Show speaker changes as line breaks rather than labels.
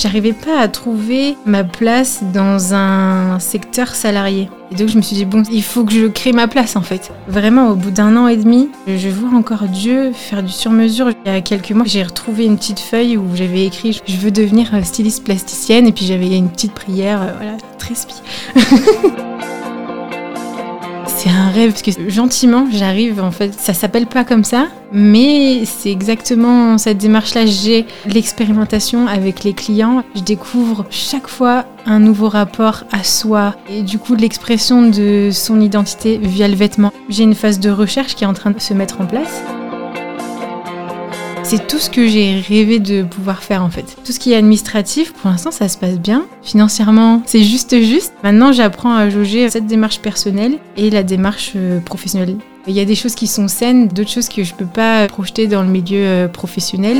J'arrivais pas à trouver ma place dans un secteur salarié. Et donc je me suis dit, bon, il faut que je crée ma place en fait. Vraiment, au bout d'un an et demi, je vois encore Dieu faire du sur-mesure. Il y a quelques mois, j'ai retrouvé une petite feuille où j'avais écrit, je veux devenir styliste plasticienne. Et puis j'avais une petite prière, euh, voilà, très. C'est un rêve parce que gentiment j'arrive en fait, ça s'appelle pas comme ça, mais c'est exactement cette démarche-là. J'ai l'expérimentation avec les clients, je découvre chaque fois un nouveau rapport à soi et du coup l'expression de son identité via le vêtement. J'ai une phase de recherche qui est en train de se mettre en place. C'est tout ce que j'ai rêvé de pouvoir faire en fait. Tout ce qui est administratif, pour l'instant ça se passe bien. Financièrement, c'est juste juste. Maintenant j'apprends à jauger cette démarche personnelle et la démarche euh, professionnelle. Il y a des choses qui sont saines, d'autres choses que je ne peux pas projeter dans le milieu euh, professionnel.